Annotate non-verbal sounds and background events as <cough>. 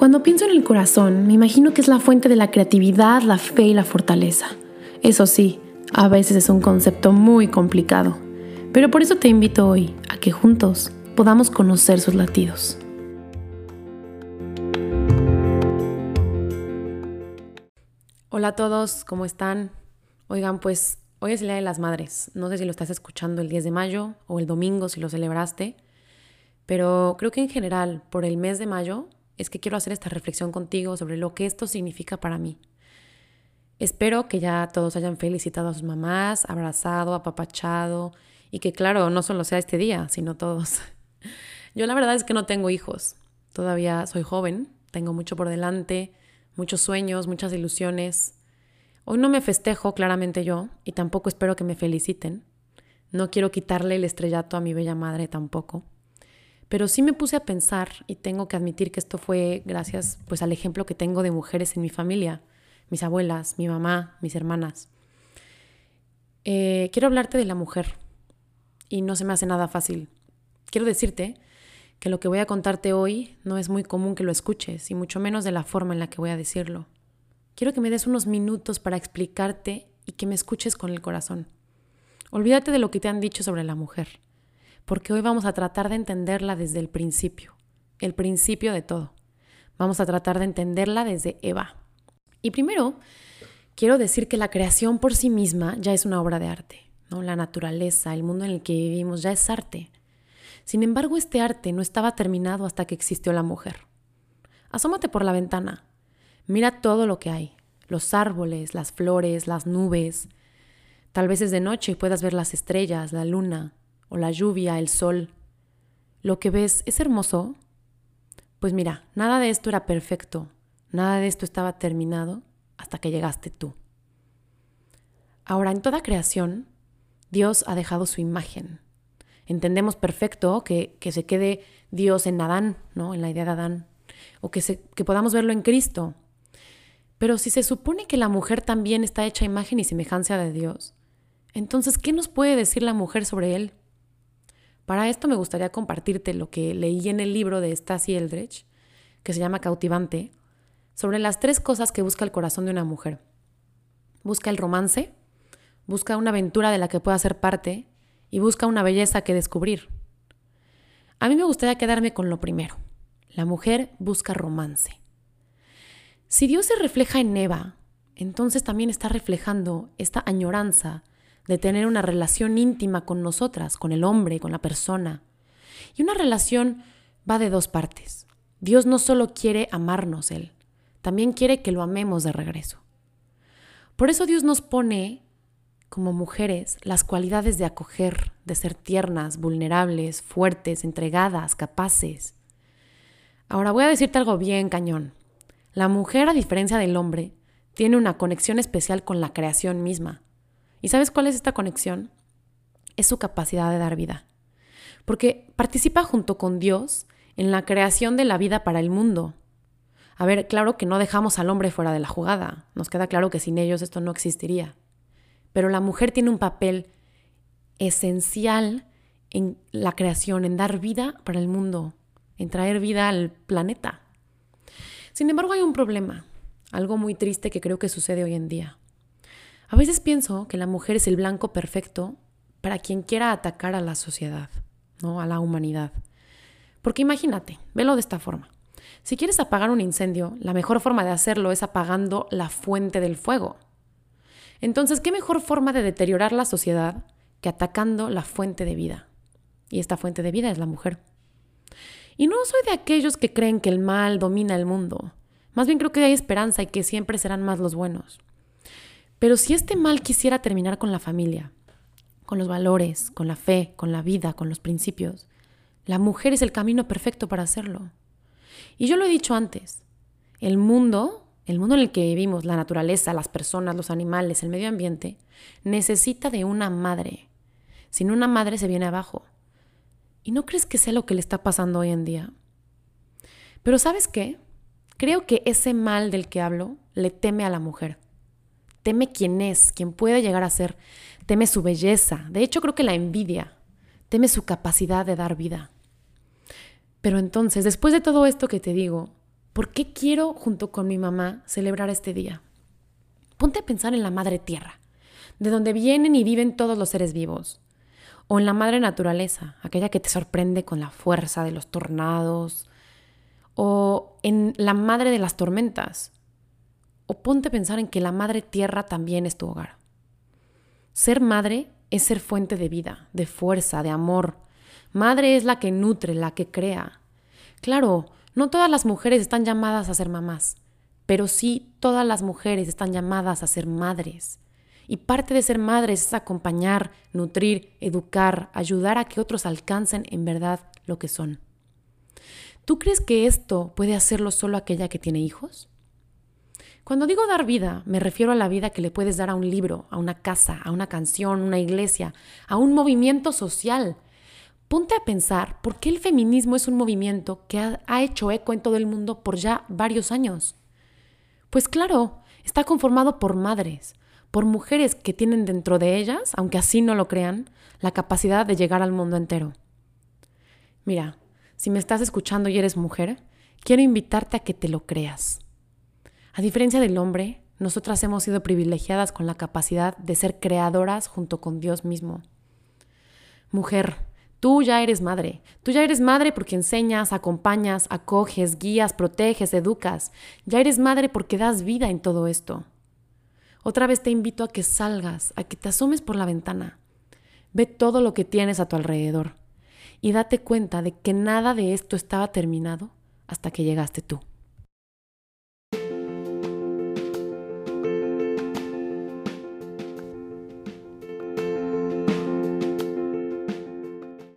Cuando pienso en el corazón, me imagino que es la fuente de la creatividad, la fe y la fortaleza. Eso sí, a veces es un concepto muy complicado, pero por eso te invito hoy a que juntos podamos conocer sus latidos. Hola a todos, ¿cómo están? Oigan, pues hoy es el Día de las Madres. No sé si lo estás escuchando el 10 de mayo o el domingo si lo celebraste, pero creo que en general, por el mes de mayo, es que quiero hacer esta reflexión contigo sobre lo que esto significa para mí. Espero que ya todos hayan felicitado a sus mamás, abrazado, apapachado y que claro, no solo sea este día, sino todos. <laughs> Yo la verdad es que no tengo hijos. Todavía soy joven, tengo mucho por delante, muchos sueños, muchas ilusiones. Hoy no me festejo claramente yo y tampoco espero que me feliciten. No quiero quitarle el estrellato a mi bella madre tampoco. Pero sí me puse a pensar y tengo que admitir que esto fue gracias pues al ejemplo que tengo de mujeres en mi familia, mis abuelas, mi mamá, mis hermanas. Eh, quiero hablarte de la mujer y no se me hace nada fácil. Quiero decirte que lo que voy a contarte hoy no es muy común que lo escuches y mucho menos de la forma en la que voy a decirlo. Quiero que me des unos minutos para explicarte y que me escuches con el corazón. Olvídate de lo que te han dicho sobre la mujer porque hoy vamos a tratar de entenderla desde el principio, el principio de todo. Vamos a tratar de entenderla desde Eva. Y primero, quiero decir que la creación por sí misma ya es una obra de arte, ¿no? La naturaleza, el mundo en el que vivimos ya es arte. Sin embargo, este arte no estaba terminado hasta que existió la mujer. Asómate por la ventana. Mira todo lo que hay. Los árboles, las flores, las nubes. Tal vez es de noche y puedas ver las estrellas, la luna, o la lluvia, el sol, lo que ves es hermoso. Pues mira, nada de esto era perfecto, nada de esto estaba terminado hasta que llegaste tú. Ahora, en toda creación, Dios ha dejado su imagen. Entendemos perfecto que, que se quede Dios en Adán, ¿no? En la idea de Adán, o que, se, que podamos verlo en Cristo. Pero si se supone que la mujer también está hecha imagen y semejanza de Dios, entonces, ¿qué nos puede decir la mujer sobre él? Para esto me gustaría compartirte lo que leí en el libro de Stasi Eldredge, que se llama Cautivante, sobre las tres cosas que busca el corazón de una mujer. Busca el romance, busca una aventura de la que pueda ser parte y busca una belleza que descubrir. A mí me gustaría quedarme con lo primero. La mujer busca romance. Si Dios se refleja en Eva, entonces también está reflejando esta añoranza de tener una relación íntima con nosotras, con el hombre, con la persona. Y una relación va de dos partes. Dios no solo quiere amarnos Él, también quiere que lo amemos de regreso. Por eso Dios nos pone como mujeres las cualidades de acoger, de ser tiernas, vulnerables, fuertes, entregadas, capaces. Ahora voy a decirte algo bien cañón. La mujer, a diferencia del hombre, tiene una conexión especial con la creación misma. ¿Y sabes cuál es esta conexión? Es su capacidad de dar vida. Porque participa junto con Dios en la creación de la vida para el mundo. A ver, claro que no dejamos al hombre fuera de la jugada. Nos queda claro que sin ellos esto no existiría. Pero la mujer tiene un papel esencial en la creación, en dar vida para el mundo, en traer vida al planeta. Sin embargo, hay un problema, algo muy triste que creo que sucede hoy en día. A veces pienso que la mujer es el blanco perfecto para quien quiera atacar a la sociedad, ¿no? A la humanidad. Porque imagínate, velo de esta forma. Si quieres apagar un incendio, la mejor forma de hacerlo es apagando la fuente del fuego. Entonces, ¿qué mejor forma de deteriorar la sociedad que atacando la fuente de vida? Y esta fuente de vida es la mujer. Y no soy de aquellos que creen que el mal domina el mundo. Más bien creo que hay esperanza y que siempre serán más los buenos. Pero si este mal quisiera terminar con la familia, con los valores, con la fe, con la vida, con los principios, la mujer es el camino perfecto para hacerlo. Y yo lo he dicho antes, el mundo, el mundo en el que vivimos, la naturaleza, las personas, los animales, el medio ambiente, necesita de una madre. Sin una madre se viene abajo. ¿Y no crees que sea lo que le está pasando hoy en día? Pero ¿sabes qué? Creo que ese mal del que hablo le teme a la mujer. Teme quién es, quién puede llegar a ser. Teme su belleza. De hecho, creo que la envidia. Teme su capacidad de dar vida. Pero entonces, después de todo esto que te digo, ¿Por qué quiero, junto con mi mamá, celebrar este día? Ponte a pensar en la madre tierra, de donde vienen y viven todos los seres vivos. O en la madre naturaleza, aquella que te sorprende con la fuerza de los tornados. O en la madre de las tormentas. O ponte a pensar en que la madre tierra también es tu hogar. Ser madre es ser fuente de vida, de fuerza, de amor. Madre es la que nutre, la que crea. Claro, no todas las mujeres están llamadas a ser mamás, pero sí todas las mujeres están llamadas a ser madres. Y parte de ser madres es acompañar, nutrir, educar, ayudar a que otros alcancen en verdad lo que son. ¿Tú crees que esto puede hacerlo solo aquella que tiene hijos? Cuando digo dar vida, me refiero a la vida que le puedes dar a un libro, a una casa, a una canción, una iglesia, a un movimiento social, Ponte a pensar por qué el feminismo es un movimiento que ha, hecho eco en todo el mundo por ya varios años. Pues claro, está conformado por madres, por mujeres que tienen dentro de ellas, aunque así no lo crean, la capacidad de llegar al mundo entero. Mira, si me estás escuchando y eres mujer, quiero invitarte a que te lo creas. A diferencia del hombre, nosotras hemos sido privilegiadas con la capacidad de ser creadoras junto con Dios mismo. Mujer, Tú ya eres madre. Tú ya eres madre porque enseñas, acompañas, acoges, guías, proteges, educas. Ya eres madre porque das vida en todo esto. Otra vez te invito a que salgas, a que te asomes por la ventana. Ve todo lo que tienes a tu alrededor y date cuenta de que nada de esto estaba terminado hasta que llegaste tú.